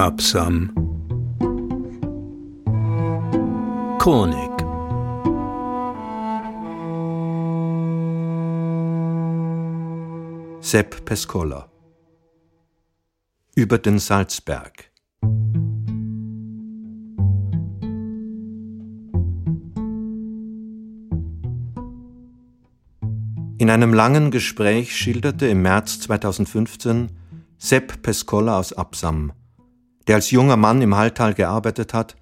Absam. Chronik. Sepp Pescola Über den Salzberg In einem langen Gespräch schilderte im März 2015 Sepp Pescola aus Absam, der als junger Mann im Halltal gearbeitet hat,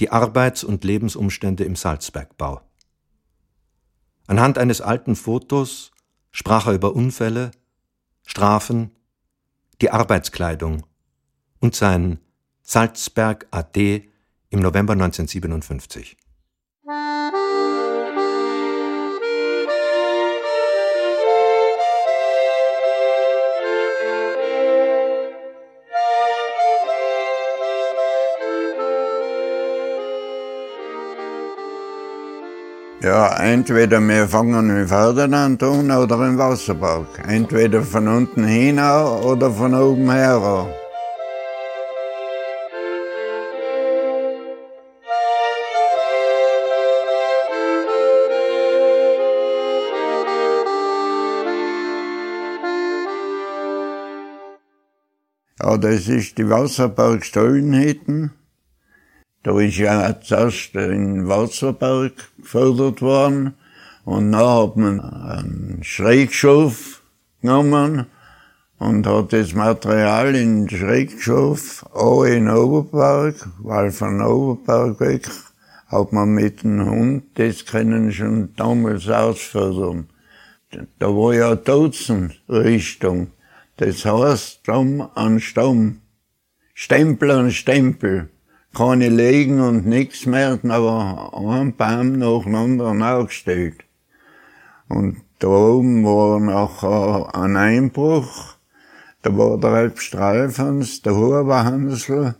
die Arbeits- und Lebensumstände im Salzbergbau. Anhand eines alten Fotos sprach er über Unfälle, Strafen, die Arbeitskleidung und sein Salzberg AD im November 1957. Ja, entweder wir fangen im Ferdinand an oder im Wasserpark. Entweder von unten hin oder von oben her. Ja, das ist die Wasserpark Stollenhütten. Da ist ja zuerst in Walzerberg gefördert worden und dann hat man einen Schrägschof genommen und hat das Material in den Schrägschof auch in Oberberg, weil von Oberberg weg hat man mit dem Hund, das können schon damals ausfördern. Da war ja Dutzendrichtung. Das heißt Stamm an Stamm, Stempel an Stempel keine Legen und nichts mehr, aber ein Baum nacheinander aufgestellt. Und da oben war noch ein Einbruch, da war der Alp Streifens, der Huberhansl,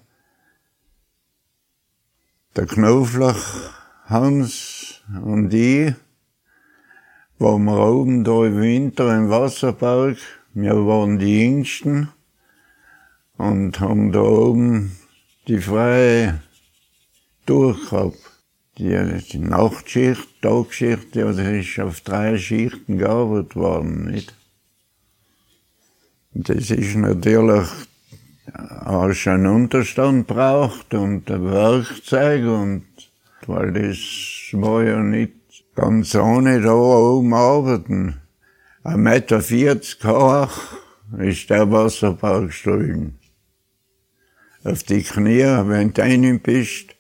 der Knoflach Hans und ich, waren wir oben da im Winter im Wasserpark, wir waren die Jüngsten und haben da oben die freie durchgehabt. Die, die Nachtschicht, Tagschicht, ja, das ist auf drei Schichten gearbeitet worden, nicht? Und das ist natürlich, hast einen Unterstand braucht und ein Werkzeug und, weil das war ja nicht ganz ohne da oben arbeiten. Ein Meter vierzig hoch ist der Wasserbau gestohlen auf die Knie, wenn du rein bist.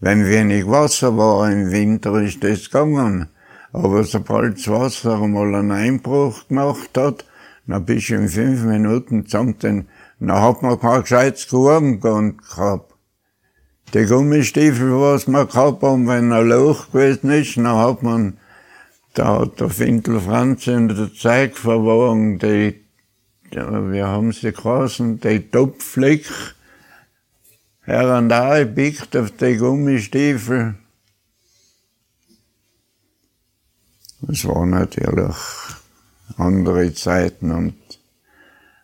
Wenn wenig Wasser war im Winter, ist das gegangen. Aber sobald das Wasser einmal einen Einbruch gemacht hat, dann bist du in fünf Minuten zusammen, dann hat man kein gescheites Gurm gehabt. Die Gummistiefel, was wir gehabt haben, wenn ein Loch gewesen ist, dann hat man, da hat der Fintel Franz in der Zeit verwahren, die, wir haben sie geheißen, die Topfleck, Herandare biegt auf die Gummistiefel. Es waren natürlich andere Zeiten und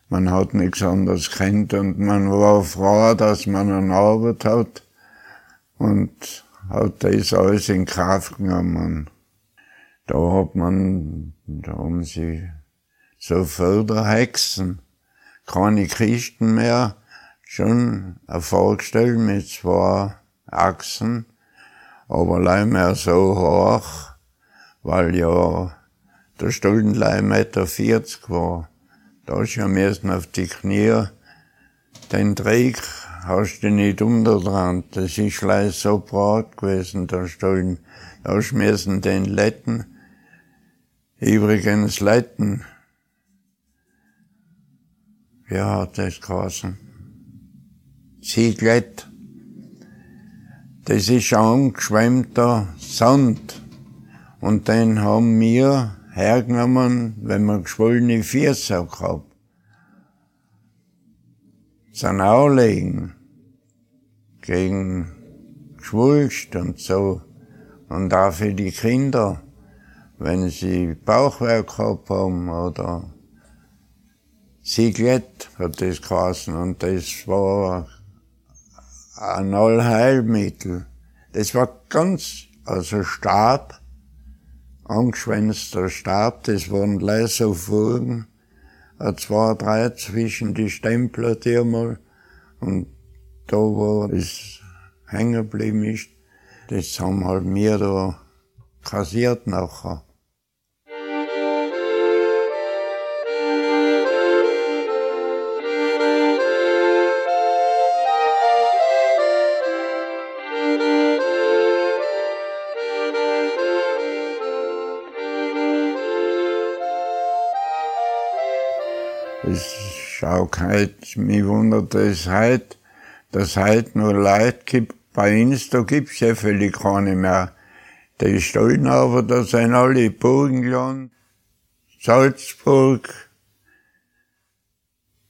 man hat nichts anderes kennt und man war froh, dass man eine Arbeit hat und hat das alles in Kraft genommen. Da hat man, da haben sie so Förderhexen, keine Kisten mehr, schon ein Fahrgestell mit zwei Achsen, aber leider mehr so hoch, weil ja der Stuldenleim Meter 40 war. Da ist ja müssen auf die Knie, den Dreck hast du nicht unter dran. Das ist leider so breit gewesen, der Stulden. Da hast müssen den Letten, übrigens Letten, wie hat das geheißen? Sieglet. Das ist angeschwemmter Sand. Und den haben wir hergenommen, wenn wir geschwollene Füße gehabt. Zum Auflegen. Gegen Schwulst und so. Und auch für die Kinder, wenn sie Bauchwerk gehabt haben oder Sieglet hat das geheißen. Und das war ein Allheilmittel. Das war ganz, also Stab, angeschwänzter Stab, das waren Laserfugen, zwei, drei zwischen die Stempler die einmal, und da war das hängen geblieben ist, das haben halt mir da kassiert nachher. Ist auch heute, mich wundert es heute, dass heute nur Leute gibt, bei da gibt's ja viele keine mehr. Die stehen aber, da sind alle Burgenland, Salzburg,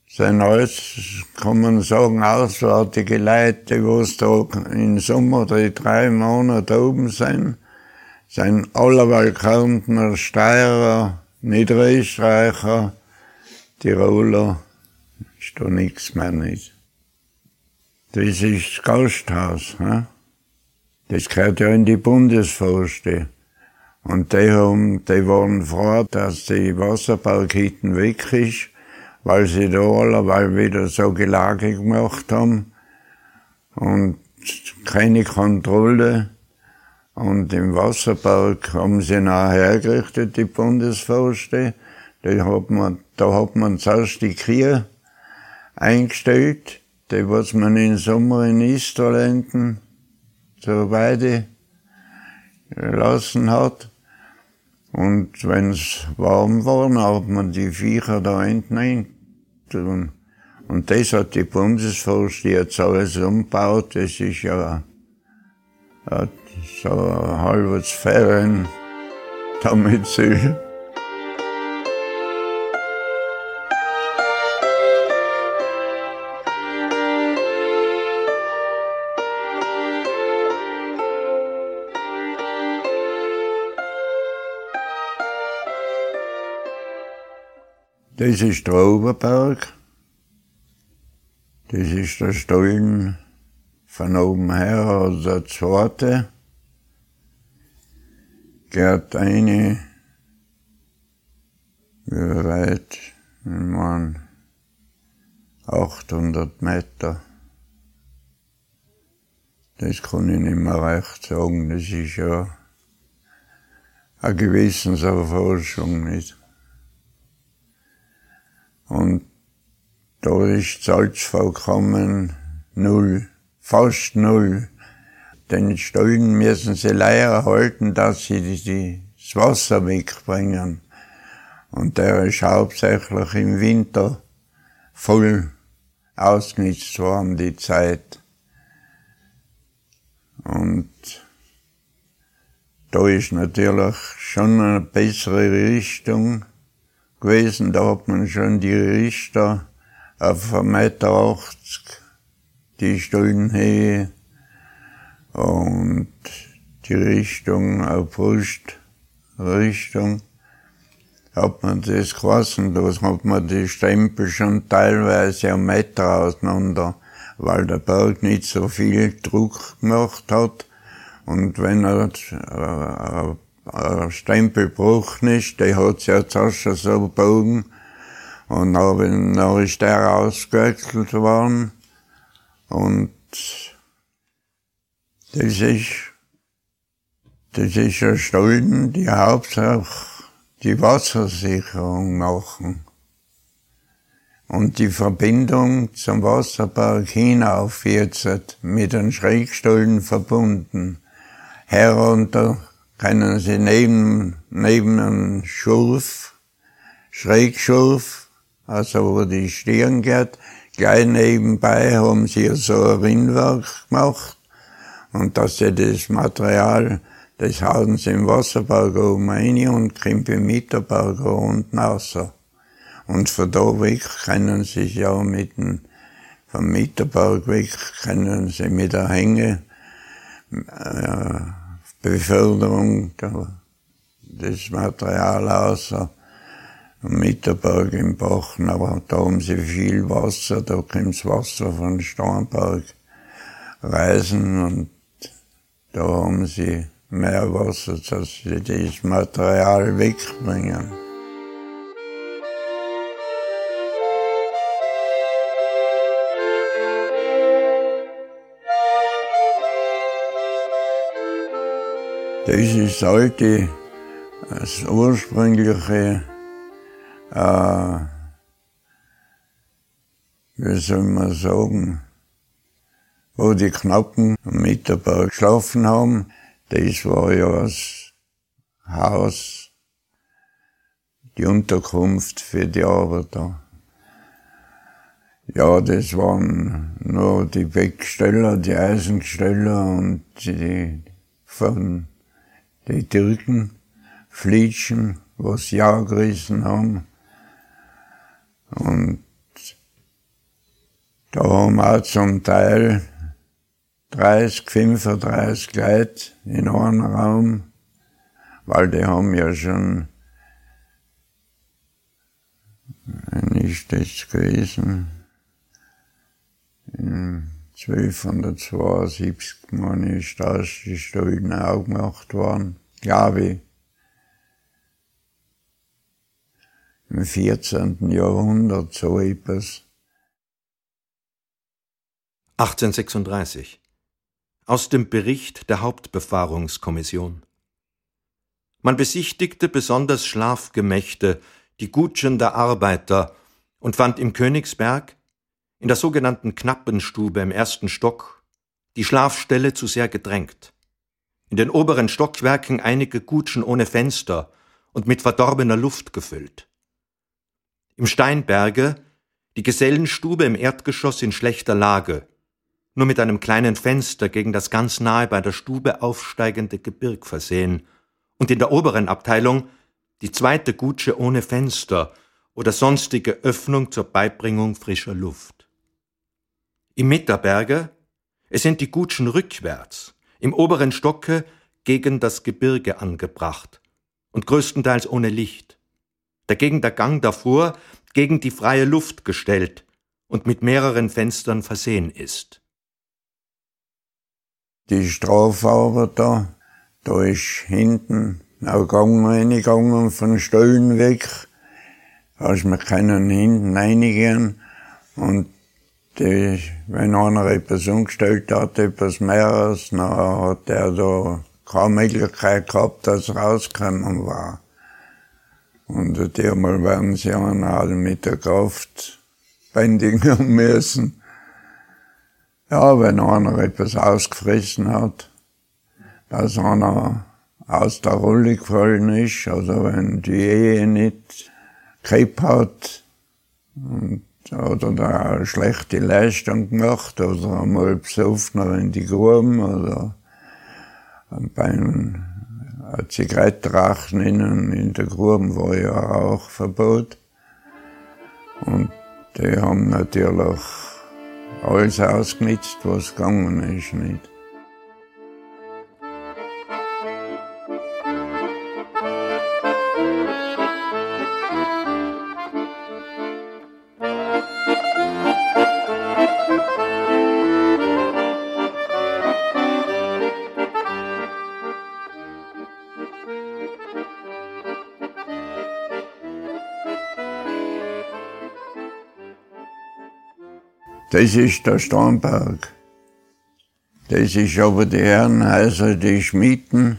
sind alles, kann man sagen, auswärtige Leute, die was da im Sommer die drei Monate oben sind, sind allerweil Kärntner, Steirer, Niederösterreicher, Tiroler, ist da nichts mehr nicht. Das ist das Gasthaus. He? Das gehört ja in die Bundesforste. Und die, haben, die waren froh, dass die Wasserparkhitten weg ist, weil sie da allerweil wieder so Gelage gemacht haben. Und keine Kontrolle. Und im Wasserpark haben sie nachher hergerichtet, die Bundesforste. Da hat man, da hat man zuerst die Kühe eingestellt, die was man im Sommer in Istalenten zur Weide gelassen hat. Und wenn es warm war, hat man die Viecher da hinten tun. Und das hat die Bundesforst jetzt alles umgebaut. Das ist ja so ein halbes Ferien damit sie Das ist der Oberberg. Das ist der Stollen von oben her, also der zweite. Geht eine, wie weit, meine, 800 Meter. Das kann ich nicht mehr recht sagen, das ist ja eine Gewissenserforschung nicht. Und da ist Salz vollkommen null, fast null. Den Stollen müssen sie leider halten, dass sie das Wasser wegbringen. Und der ist hauptsächlich im Winter voll ausgenutzt worden, die Zeit. Und da ist natürlich schon eine bessere Richtung gewesen. Da hat man schon die Richter auf 1,80 Meter, die Stullenhöhe und die Richtung auf Brustrichtung hat man das. Da hat man die Stempel schon teilweise einen Meter auseinander, weil der Berg nicht so viel Druck gemacht hat. Und wenn er äh, Stempelbruch nicht, der hat sich ja zuerst schon so gebogen. Und dann, ist der ausgewechselt worden. Und das ist, das ist ein Stollen, die Hauptsache die Wassersicherung machen. Und die Verbindung zum Wasserpark hinauf jetzt mit den Schrägstollen verbunden. Herunter können Sie neben, neben einem Schurf, Schrägschurf, also wo die Stirn geht, gleich nebenbei haben sie so ein Rindwerk gemacht und dass sie das Material, das hauen sie im Wasserberg oben rein und kommt im Mitterberg unten raus. Und von da weg können sie sich ja mit dem, vom Mitterberg weg können sie mit der Hänge, äh, Beförderung des Material außer Mitterberg im Bach, aber da haben sie viel Wasser, da kommt Wasser von Starnberg. reisen und da haben sie mehr Wasser, dass sie das Material wegbringen. Das ist alte, das ursprüngliche, äh, wie soll man sagen, wo die Knappen am Mitterberg geschlafen haben. Das war ja das Haus, die Unterkunft für die Arbeiter. Ja, das waren nur die Wegsteller, die Eisengesteller und die von die Türken, Flitschen, was ja gerissen haben. Und da haben wir zum Teil 30, 35 Leute in einem Raum, weil die haben ja schon, wann ist das gewesen? In 1272 meine ich, da ist die Stollen auch gemacht worden, glaube ich. Im 14. Jahrhundert so etwas. 1836 aus dem Bericht der Hauptbefahrungskommission. Man besichtigte besonders Schlafgemächte, die Gutschen der Arbeiter, und fand im Königsberg, in der sogenannten Knappenstube im ersten Stock, die Schlafstelle zu sehr gedrängt. In den oberen Stockwerken einige Gutschen ohne Fenster und mit verdorbener Luft gefüllt. Im Steinberge die Gesellenstube im Erdgeschoss in schlechter Lage, nur mit einem kleinen Fenster gegen das ganz nahe bei der Stube aufsteigende Gebirg versehen, und in der oberen Abteilung die zweite Gutsche ohne Fenster oder sonstige Öffnung zur Beibringung frischer Luft. Im Mitterberge, es sind die Gutschen rückwärts, im oberen Stocke gegen das Gebirge angebracht und größtenteils ohne Licht. Dagegen der Gang davor gegen die freie Luft gestellt und mit mehreren Fenstern versehen ist die Strafarbeit da ist hinten ein Gang reingegangen von Stollen weg. Da ist man können hinten reingehen und die, wenn einer etwas umgestellt hat, etwas mehres, dann hat er da keine Möglichkeit gehabt, dass rausgekommen war. Und einmal werden sie einen mit der Kraft bändigen müssen. Ja, wenn einer etwas ausgefressen hat, dass einer aus der Rolle gefallen ist, also wenn die Ehe nicht gehabt hat und, oder da schlechte Leistung gemacht oder einmal besoffener in die Gruben oder beim Zigarettenrauchen innen in der Gruben war ja auch Verbot. Und die haben natürlich alles ausgenutzt, was gegangen ist. Nicht. Das ist der Starnberg. Das ist aber die Herrenhäuser, die Schmieden.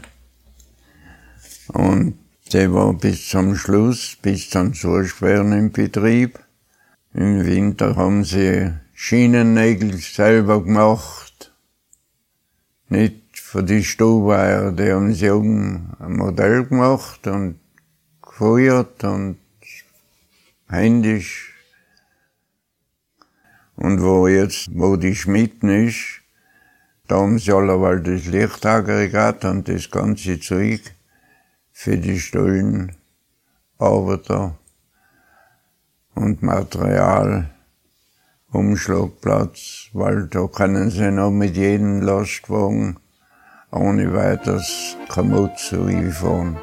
Und der war bis zum Schluss, bis zum Zuschweren im Betrieb. Im Winter haben sie Schienennägel selber gemacht. Nicht für die Stubeier, die haben sie oben ein Modell gemacht und gefeuert und händisch und wo jetzt, wo die Schmitten ist, da haben sie alleweil das Lichtaggregat und das ganze Zeug für die Stollenarbeiter und Material, Umschlagplatz, weil da können sie noch mit jedem Lastwagen ohne weiteres Kamut zu fahren.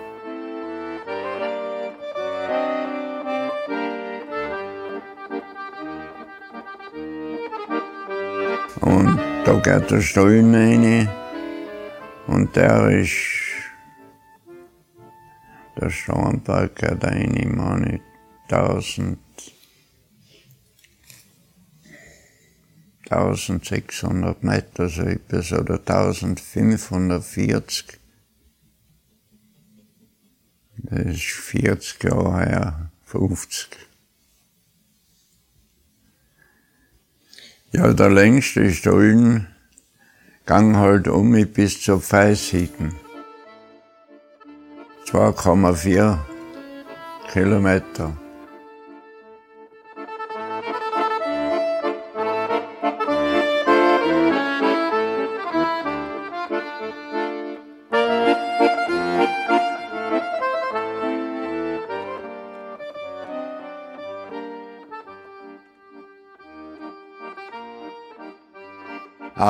Und Da geht der Stollen rein und der ist, der Steinberg geht rein, meine, 1000, 1600 Meter, so etwas, oder 1540. Das ist 40 Jahre her, 50. Ja, der längste Stollen gang halt um mich bis zur Pfeishitten. 2,4 Kilometer.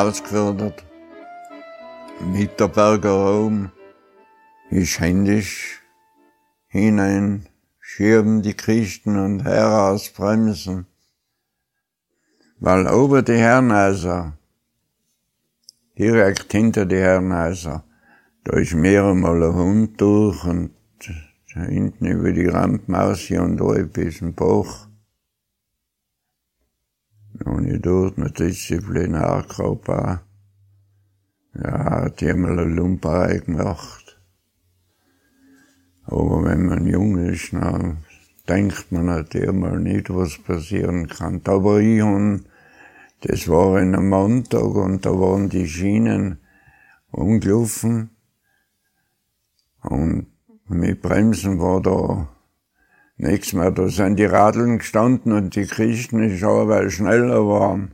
Ausgefördert. Mitterberger Raum ist händisch hinein, schieben die Christen und herausbremsen. Weil ober die Herrenhäuser, direkt hinter die Herrenhäuser, da ist mehrmal ein Hund durch und hinten über die Randmaus hier und da ein Bach. Und ich dort mit Disziplinargruppe. Ja, die haben eine Lumperei gemacht. Aber wenn man jung ist, dann denkt man natürlich mal nicht, was passieren kann. Aber ich und das war in einem Montag und da waren die Schienen umgelaufen und mit Bremsen war da Nächstes Mal, da sind die Radeln gestanden und die Christen schon, weil schneller waren.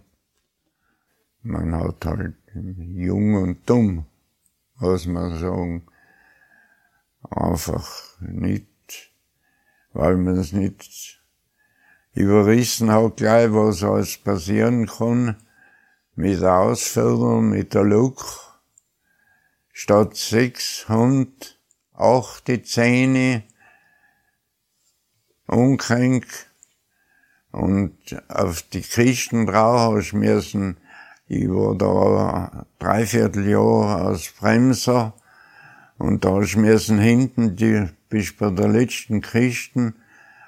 Man hat halt jung und dumm, muss man sagen. Einfach nicht, weil man es nicht überrissen hat gleich, was alles passieren kann. Mit der Ausführung, mit der Look. Statt sechs Hund, acht die Zähne, umgehängt und auf die Kisten drauf müssen, ich war da dreiviertel Jahr als Bremser. Und da müssen hinten, die, bis bei der letzten Kisten,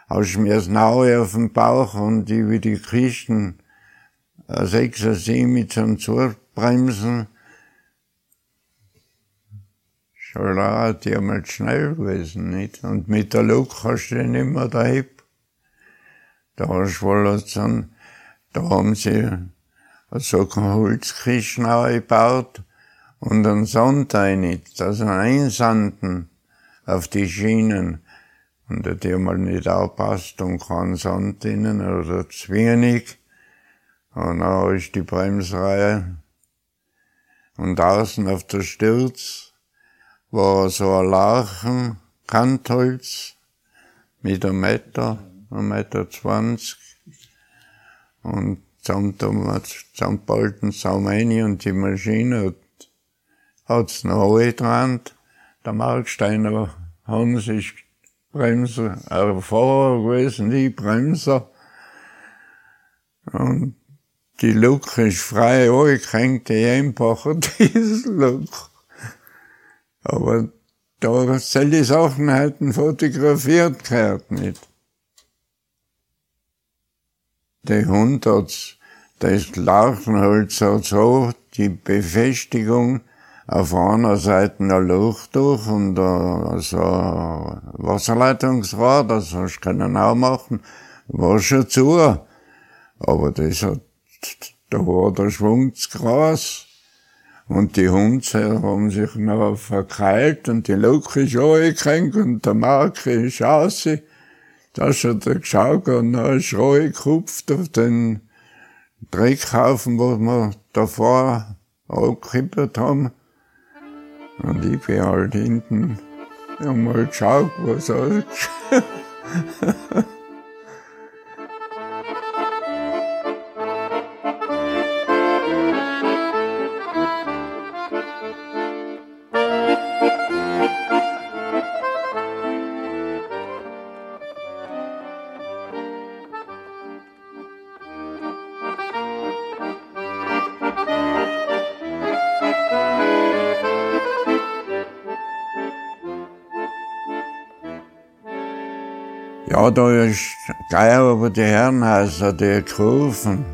hast müssen auch auf dem Bauch und die wie die Kisten, sechs, sieben mit zum Zurbremsen, Scholar, die einmal schnell gewesen, nicht? Und mit der Lok hast du nicht mehr daheim. Da hast du wohl so, da haben sie so eine Holzkisten gebaut und einen Sand rein, also einsanden auf die Schienen. Und da die mal nicht aufpasst und kein Sand innen oder zu wenig. Und dann ist die Bremsreihe. Und außen auf der Sturz war so ein Lachen, Kantholz, mit einem Meter, einem Meter zwanzig. Und zusammen, zusammenbalten Saum rein und die Maschine hat, es noch angetrennt. Der Marksteiner Hans ist Bremser, äh, Fahrer gewesen, die Bremser. Und die Luk ist frei angehängt, die einfache Diesellok. Aber da soll die Sachen halt fotografiert gehört nicht. Der Hund hat das Larvenholz hat so die Befestigung auf einer Seite ein Loch durch und so ein Wasserleitungsrad, das hast du können auch machen, war schon zu. Aber das hat, da war der Schwung zu Gras. Und die Hunde haben sich noch verkeilt und die Luke ist angekrankt und der Mark ist raus. Da hat er geschaut und dann ist gekupft auf den Dreckhaufen, wo wir davor angekippert haben. Und ich bin halt hinten einmal geschaut, was alles Ja, da ist gleich über die Herrenhäuser, die Kurven,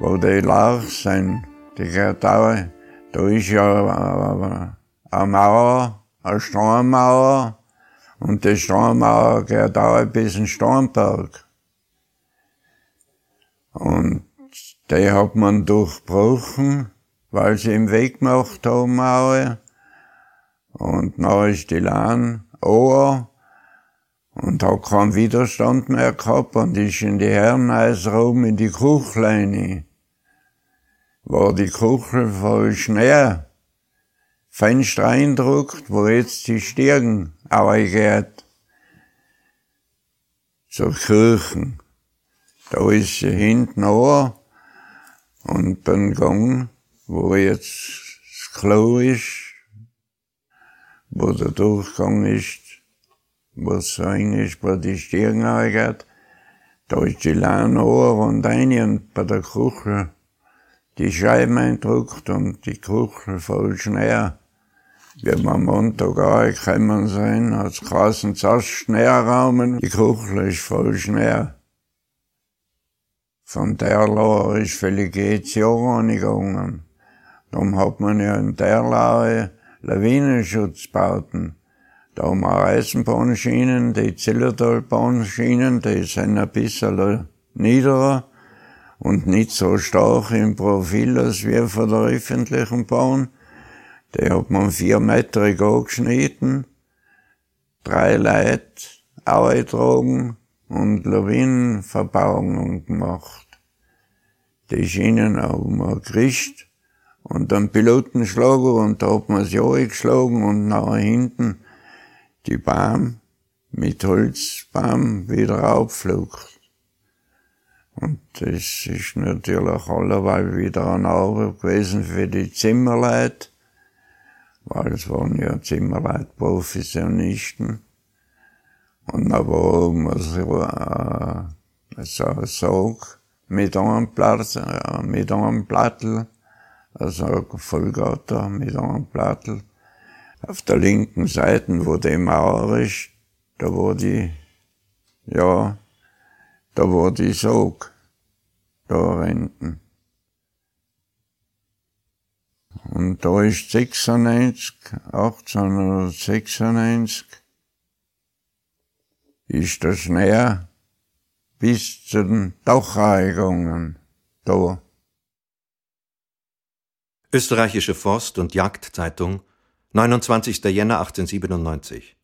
wo die Lauch sind, die Kartaue, da ist ja eine Mauer, eine Steinmauer, und die Steinmauer geht auch bis in Steinberg. Und die hat man durchbrochen, weil sie im Weg gemacht haben, Mauer. Und dann ist die Lahn ohr und hat keinen Widerstand mehr gehabt und ist in die Herrenhäuser oben in die Kuchleine. War die Kuchel voll Schnee, Fenster eindruckt, wo jetzt die Stirn geht. Zur Kirchen. Da ist sie hinten an und beim Gang, wo jetzt das Klo ist, wo der Durchgang ist, rein ist, wo die Stirn geht, da ist die Lane und rein und bei der Kuchel die Scheiben eindruckt und die Kuchel voll Schnee. Wir am Montag angekommen sind, hat es geheißen, zuerst Schneeraumen, die Kuchel ist voll Schnee. Von der Laue ist völlig jedes Jahr angegangen. Darum hat man ja in der Laue Lawinenschutzbauten. Da haben wir Eisenbahnschienen, die Zillertalbahnschienen, die sind ein bisschen niederer und nicht so stark im Profil als wir von der öffentlichen Bahn. Die hat man vier Meter angeschnitten, drei Leute aufgetragen und Lawinenverbauungen gemacht. Die Schienen haben wir gekriegt und dann Pilotenschlager und da hat man sie geschlagen und nach hinten die Baum mit Holzbaum wieder aufflucht. Und das ist natürlich allerweil wieder eine Arbeit gewesen für die Zimmerleute, weil es waren ja Zimmerleute Professionisten. Und da war oben so, äh, so ein Sog mit einem Platz, äh, mit einem Plattel, also ein Vollgatter mit einem Plattel. Auf der linken Seite, wo die Mauer ist, da war die, ja, da war die Sog, da hinten. Und da ist 96, 1896, ist der Schnee bis zu den Dach gegangen, da. Österreichische Forst- und Jagdzeitung 29. Jänner 1897.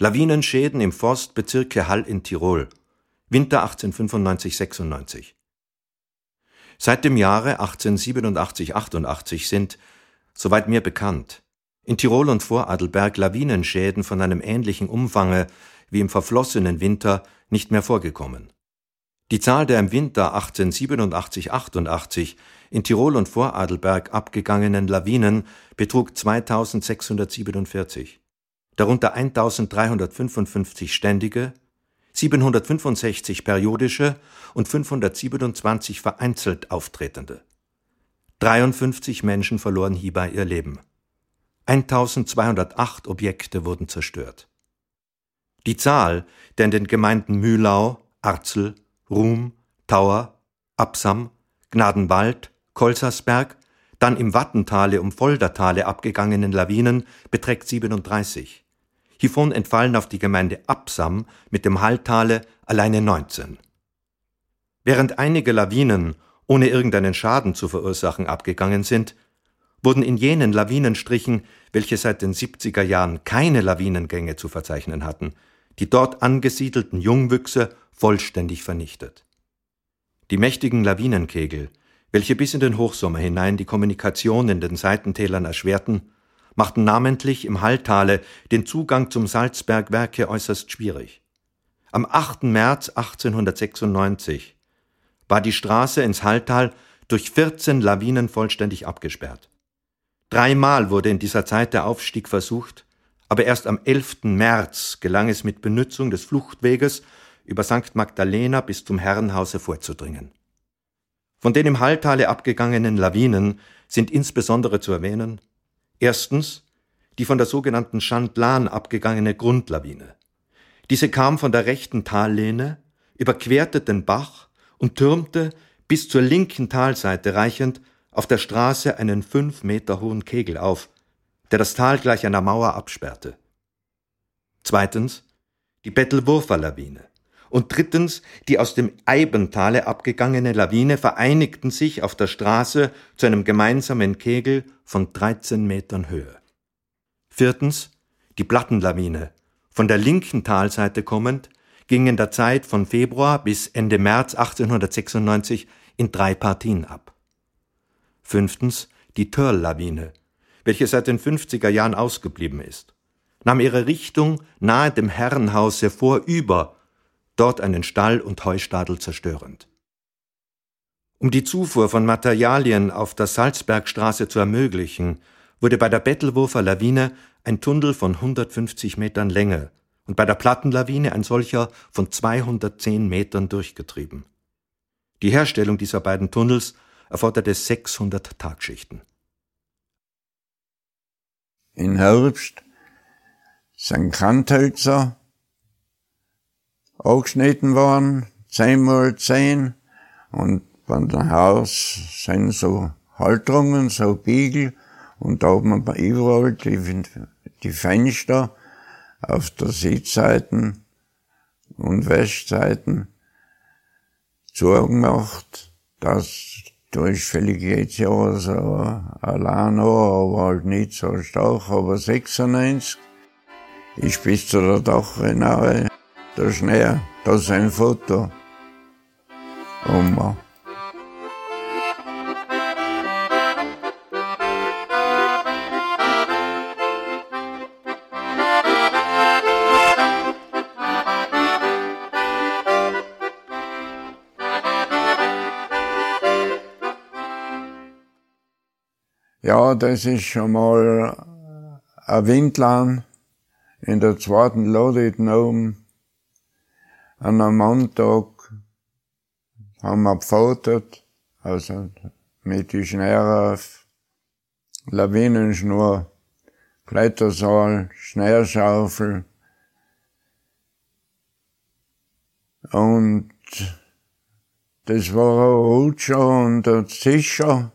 Lawinenschäden im Forstbezirke Hall in Tirol. Winter 1895-96. Seit dem Jahre 1887-88 sind, soweit mir bekannt, in Tirol und Vorarlberg Lawinenschäden von einem ähnlichen Umfange wie im verflossenen Winter nicht mehr vorgekommen. Die Zahl der im Winter 1887-88 in Tirol und Vorarlberg abgegangenen Lawinen betrug 2647, darunter 1355 ständige, 765 periodische und 527 vereinzelt auftretende. 53 Menschen verloren hierbei ihr Leben. 1208 Objekte wurden zerstört. Die Zahl der in den Gemeinden Mühlau, Arzel, Ruhm, Tauer, Absam, Gnadenwald, Kolsersberg, dann im Wattentale um Foldertale abgegangenen Lawinen beträgt 37. Hiervon entfallen auf die Gemeinde Absam mit dem Halltale alleine 19. Während einige Lawinen ohne irgendeinen Schaden zu verursachen abgegangen sind, wurden in jenen Lawinenstrichen, welche seit den 70er Jahren keine Lawinengänge zu verzeichnen hatten, die dort angesiedelten Jungwüchse vollständig vernichtet. Die mächtigen Lawinenkegel, welche bis in den Hochsommer hinein die Kommunikation in den Seitentälern erschwerten, machten namentlich im Halltale den Zugang zum Salzbergwerke äußerst schwierig. Am 8. März 1896 war die Straße ins Halltal durch 14 Lawinen vollständig abgesperrt. Dreimal wurde in dieser Zeit der Aufstieg versucht, aber erst am 11. März gelang es mit Benutzung des Fluchtweges über St. Magdalena bis zum Herrenhause vorzudringen. Von den im Halltale abgegangenen Lawinen sind insbesondere zu erwähnen erstens die von der sogenannten Chandlan abgegangene Grundlawine, Diese kam von der rechten Tallehne, überquerte den Bach und türmte bis zur linken Talseite reichend auf der Straße einen fünf Meter hohen Kegel auf, der das Tal gleich einer Mauer absperrte. Zweitens die Bettelwurfer Lawine. Und drittens die aus dem Eibentale abgegangene Lawine vereinigten sich auf der Straße zu einem gemeinsamen Kegel von 13 Metern Höhe. Viertens die Plattenlawine, von der linken Talseite kommend, ging in der Zeit von Februar bis Ende März 1896 in drei Partien ab. Fünftens die Törl-Lawine, welche seit den 50er Jahren ausgeblieben ist, nahm ihre Richtung nahe dem Herrenhause vorüber, dort einen Stall und Heustadel zerstörend. Um die Zufuhr von Materialien auf der Salzbergstraße zu ermöglichen, wurde bei der Bettelwurfer Lawine ein Tunnel von 150 Metern Länge und bei der Plattenlawine ein solcher von 210 Metern durchgetrieben. Die Herstellung dieser beiden Tunnels erforderte 600 Tagschichten. In Herbst sind Kanthölzer aufgeschnitten worden, zehn mal zehn, und bei dem Haus sind so Halterungen, so Biegel, und da hat man überall die, die Fenster auf der Südseiten und Westseiten zugemacht, dass durch völlig jetzt ja so allein noch, aber halt nicht so stark, aber 96 ich bis zu der Dachrenaue, der Schnee, da ist ein Foto. Oma. Ja, das ist schon mal ein Windland in der zweiten Lade oben. An einem Montag haben wir gefotert, also mit die Schnee auf, Lawinenschnur, Klettersaal, Schneeschaufel und das war ein Rutscher und ein Zischer.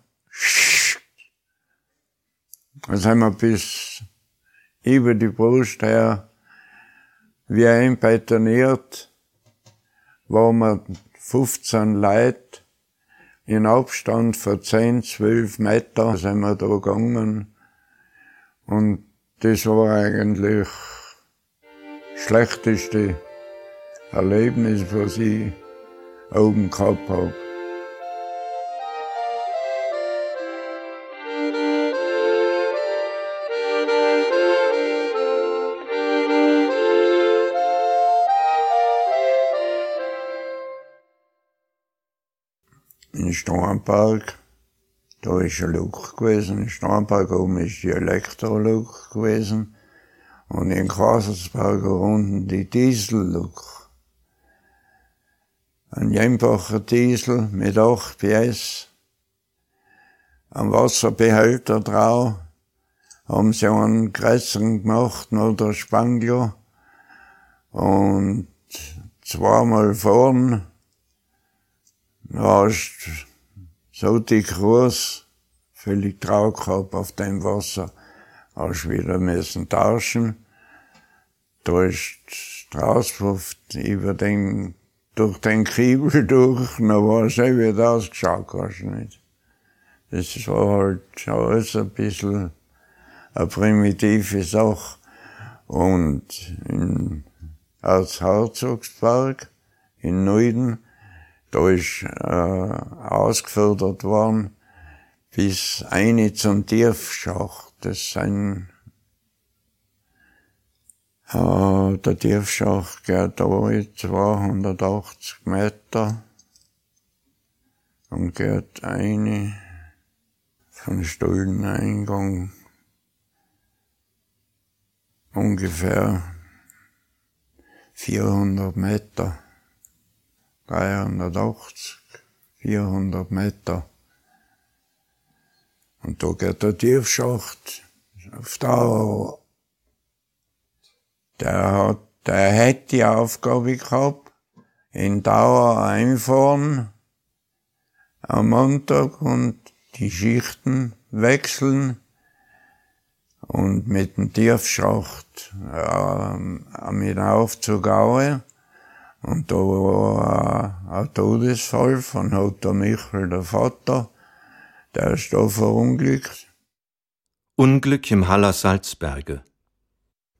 Das haben wir bis über die Brust her, wie einbetoniert, wo wir 15 Leute in Abstand von 10, 12 Meter sind wir da gegangen. Und das war eigentlich das schlechteste Erlebnis, was ich oben gehabt habe. Starnberg, da ist ein Luch gewesen, in Starnberg oben ist die Elektroluch gewesen. Und in Kaisersberger unten die Dieselluch. Ein einfacher Diesel mit 8 PS, ein Wasserbehälter drauf, haben sie einen größeren gemacht, noch der Spangler, und zweimal vorn, Du hast so dick groß, völlig trau gehabt auf dem Wasser, hast wieder müssen tauschen. Da ist Straßwurft über den, durch den Kiebel durch, dann war es eh wieder ausgeschaut, hast du nicht. Das war halt alles ein bisschen eine primitive Sache. Und in, als Herzogsberg in Neuden da ist äh, ausgefördert worden bis eine zum Tiefschacht. Das sind äh, der Tiefschacht geht da 280 Meter und geht eine von Stulleneingang ungefähr 400 Meter. 380, 400 Meter. Und da geht der Tiefschacht auf Dauer. Der hat der hat die Aufgabe gehabt, in Dauer einfahren am Montag und die Schichten wechseln und mit dem Tiefschacht äh, mit Aufzug Aue. Und da war ein Todesfall von Otto Michel, der Vater, der ist da verunglückt. Unglück im Haller Salzberge.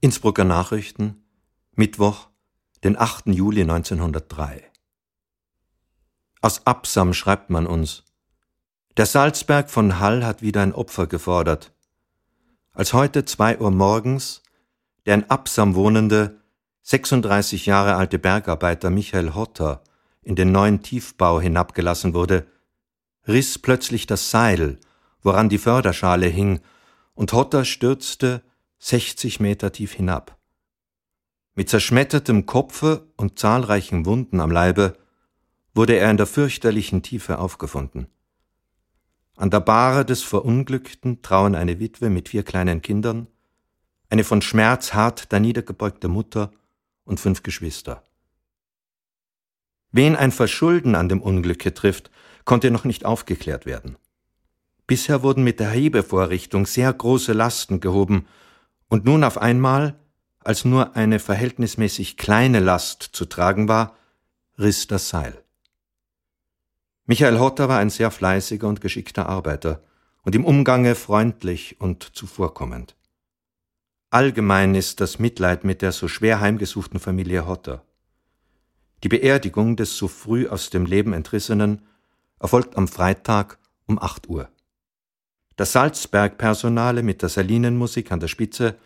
Innsbrucker Nachrichten, Mittwoch, den 8. Juli 1903. Aus Absam schreibt man uns, der Salzberg von Hall hat wieder ein Opfer gefordert. Als heute zwei Uhr morgens der in Absam wohnende, 36 Jahre alte Bergarbeiter Michael Hotter in den neuen Tiefbau hinabgelassen wurde, riss plötzlich das Seil, woran die Förderschale hing, und Hotter stürzte 60 Meter tief hinab. Mit zerschmettertem Kopfe und zahlreichen Wunden am Leibe wurde er in der fürchterlichen Tiefe aufgefunden. An der Bahre des Verunglückten trauen eine Witwe mit vier kleinen Kindern, eine von Schmerz hart daniedergebeugte Mutter und fünf Geschwister. Wen ein Verschulden an dem Unglücke trifft, konnte noch nicht aufgeklärt werden. Bisher wurden mit der Hebevorrichtung sehr große Lasten gehoben, und nun auf einmal, als nur eine verhältnismäßig kleine Last zu tragen war, riss das Seil. Michael Hotter war ein sehr fleißiger und geschickter Arbeiter und im Umgange freundlich und zuvorkommend. Allgemein ist das Mitleid mit der so schwer heimgesuchten Familie Hotter. Die Beerdigung des so früh aus dem Leben Entrissenen erfolgt am Freitag um acht Uhr. Das Salzberg-Personale mit der Salinenmusik an der Spitze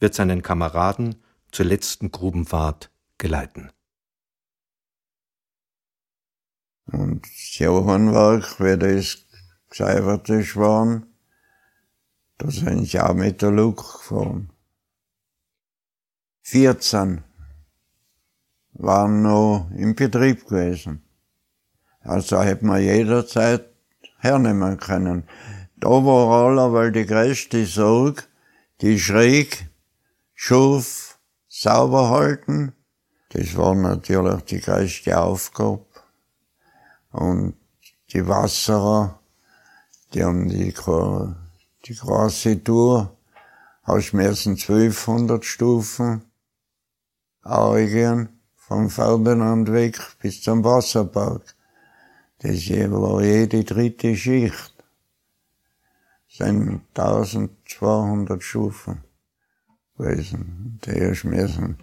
wird seinen Kameraden zur letzten Grubenfahrt geleiten. Und das Johannwerk, wie das geseifert ist worden, da sind sie auch mit der Luk gefahren. 14 waren noch im Betrieb gewesen. Also hätte man jederzeit hernehmen können. Da war aller, weil die größte Sorge, die schräg, schuf, sauber halten. Das war natürlich die größte Aufgabe. Und die Wasserer, die haben die, die große Tour, hast du 1200 Stufen, Aurigen, vom Ferdinandweg bis zum Wasserpark. Das war jede dritte Schicht. Das sind 1200 Stufen gewesen. Die erst müssen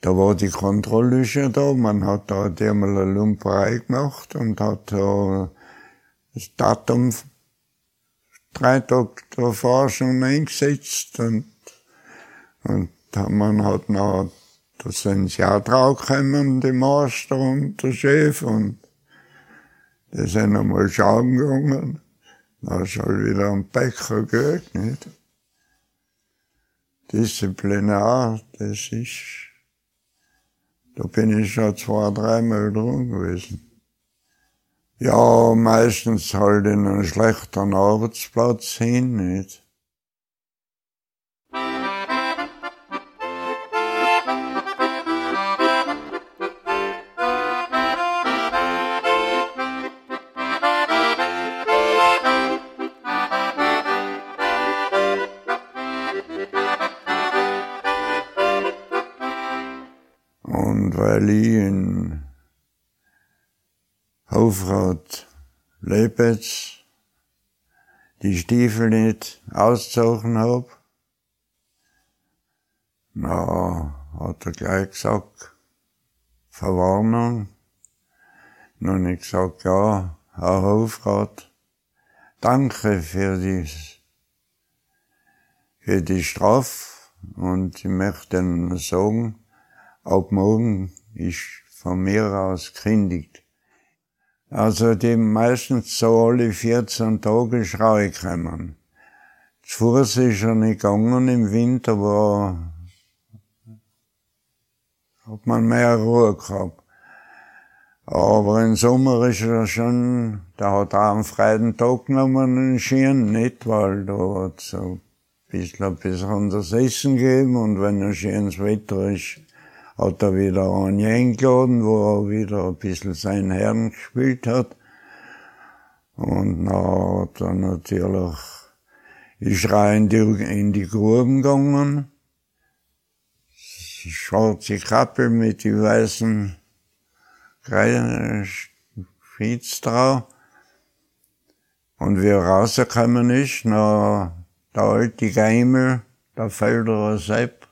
da war die Kontrolle schon da. Man hat da einmal eine Lumperei gemacht und hat da das Datum drei Tage davor schon eingesetzt und, und man hat noch, da sind sie auch draufgekommen, die Master und der Chef und die sind einmal schauen gegangen. Da ist halt wieder ein Bäcker gehört, nicht? Disziplinär, das ist, da bin ich schon zwei, dreimal drin gewesen. Ja, meistens halt in einen schlechten Arbeitsplatz hin, nicht? In Hofrat Lepetz die Stiefel nicht ausgezogen hab. Na, hat er gleich gesagt, Verwarnung. Nun ich gesagt, ja, Herr Hofrat, danke für die, für die Strafe und ich möchte Ihnen sagen, ab morgen ist von mir aus gekündigt. Also die meistens so alle 14 Tage Schreie kommen. Zu Fuß ist er nicht gegangen, im Winter war, hat man mehr Ruhe gehabt. Aber im Sommer ist er schon, da hat er am freien Tag genommen, einen Schien, nicht, weil da hat so ein bisschen ein besonderes Essen gegeben und wenn ein schönes Wetter ist, hat er wieder einen eingeladen, wo er wieder ein bisschen seinen Herrn gespielt hat. Und dann hat er natürlich, ist rein in die, in die Gruben gegangen. Die schwarze Kappe mit den weißen Spitz drauf. Und wie er rausgekommen ist, na, der alte Geimel, der Felderer Sepp,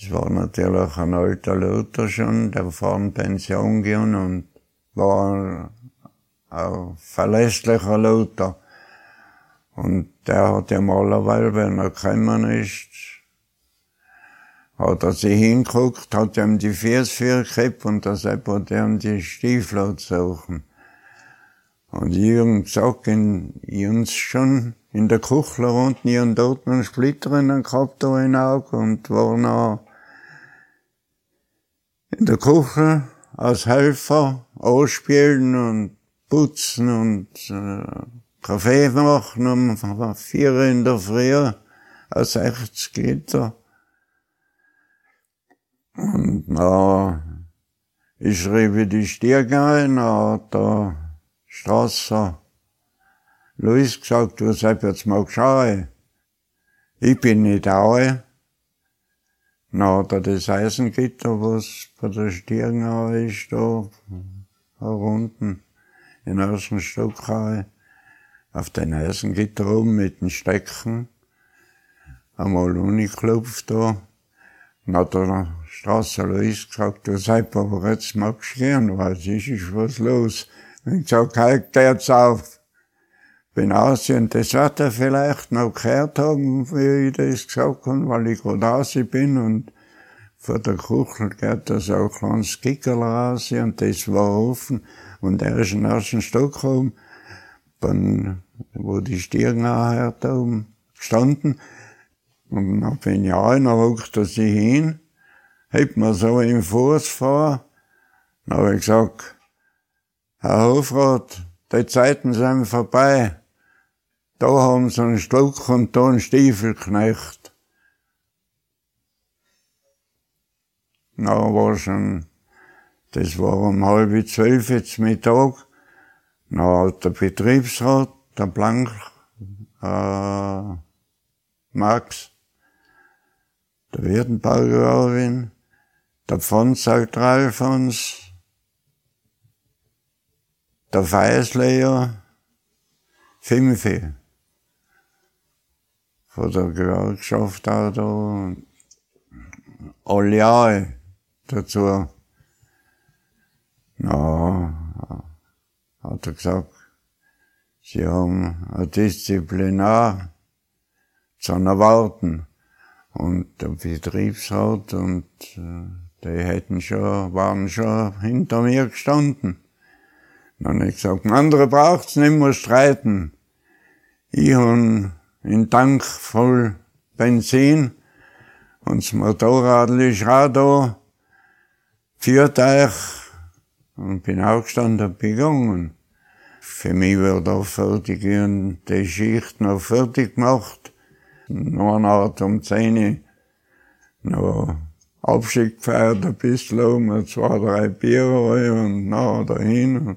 das war natürlich ein alter Luther schon, der war in Pension gegangen und war ein verlässlicher Luther. Und der hat ja mal, wenn er gekommen ist, hat er sich hingeguckt, hat ihm die Füße gehabt und Sepp hat ihm die Stiefel suchen. Und hab gesagt, in, uns schon in der Küche unten, hab dort einen Splitter gehabt, da in Auge, und war noch in der Küche als Helfer ausspielen und putzen und äh, Kaffee machen um vier in der Früh, als 60 Liter. Und na, ich schrieb die Stiege ein, dann hat der Strasser Luis gesagt, du seid jetzt mal schauen. Ich bin nicht da. Na, er das Eisengitter, was bei der Stirn ist, da herunten, in ersten Stock auf den Eisengitter oben mit den Stecken, einmal ungeklopft da. Dann hat der Straße Luis gesagt, du seid aber jetzt magst du gehen, was ist, ist was los? Und ich gesagt, halt jetzt auf. Bin und das wird er vielleicht noch gehört haben, wie ich das gesagt habe, weil ich gerade aus bin und vor der Kuchel geht da so ein kleines Kickerl raus und das war offen. Und er ist in den ersten Stock gekommen, dann, wo die Stirn angehört haben, gestanden. Und dann bin ich rein, dann ruckt er sich hin, hebt mir so im Fuß vor, dann habe ich gesagt, Herr Hofrat, die Zeiten sind vorbei. Da haben sie einen Stock und da einen Stiefelknecht. Na, war schon, das war um halb zwölf jetzt Mittag. Na, hat der Betriebsrat, der Blank, äh, Max, der Wirtenberger Erwin, der Pfons sagt Ralfons, der Feislehrer, fünf von der Gewerkschaft auch da, alle Jahre dazu. Na, hat er gesagt, sie haben ein Disziplinar zu erwarten. Und der Betriebsrat und äh, die hätten schon, waren schon hinter mir gestanden. Dann habe ich gesagt, andere braucht's nicht mehr streiten. Ich habe einen Tank voll Benzin und das Motorrad ist auch da. Und bin aufgestanden und gegangen. Für mich wird auch fertig und die Schicht noch fertig gemacht. Noch eine Art um 10 noch Abschied gefeiert ein bisschen um, zwei, drei Bier und nachher dahin.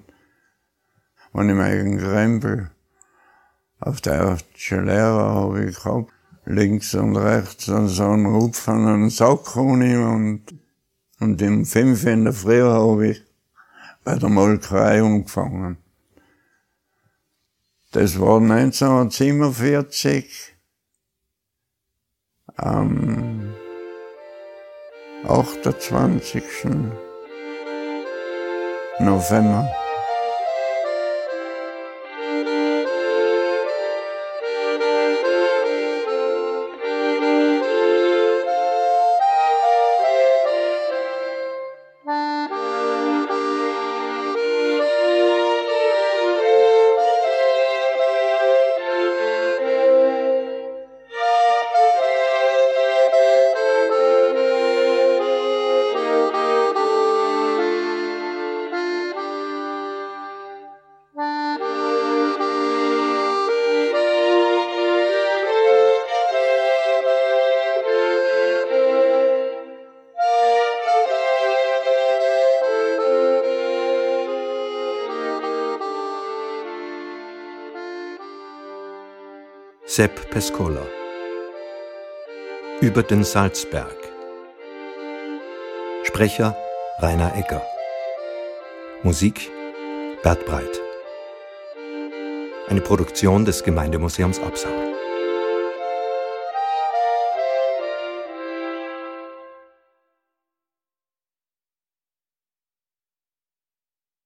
Und ich meinen Krempel auf der Gelehrer habe ich gehabt. Links und rechts und so einen Rupf an einen Sack und, und im fünf in der Früh habe ich bei der Molkerei angefangen. Das war 1947 am 28. November. Sepp Pescola. Über den Salzberg. Sprecher Rainer Egger. Musik Bert Breit. Eine Produktion des Gemeindemuseums Absam.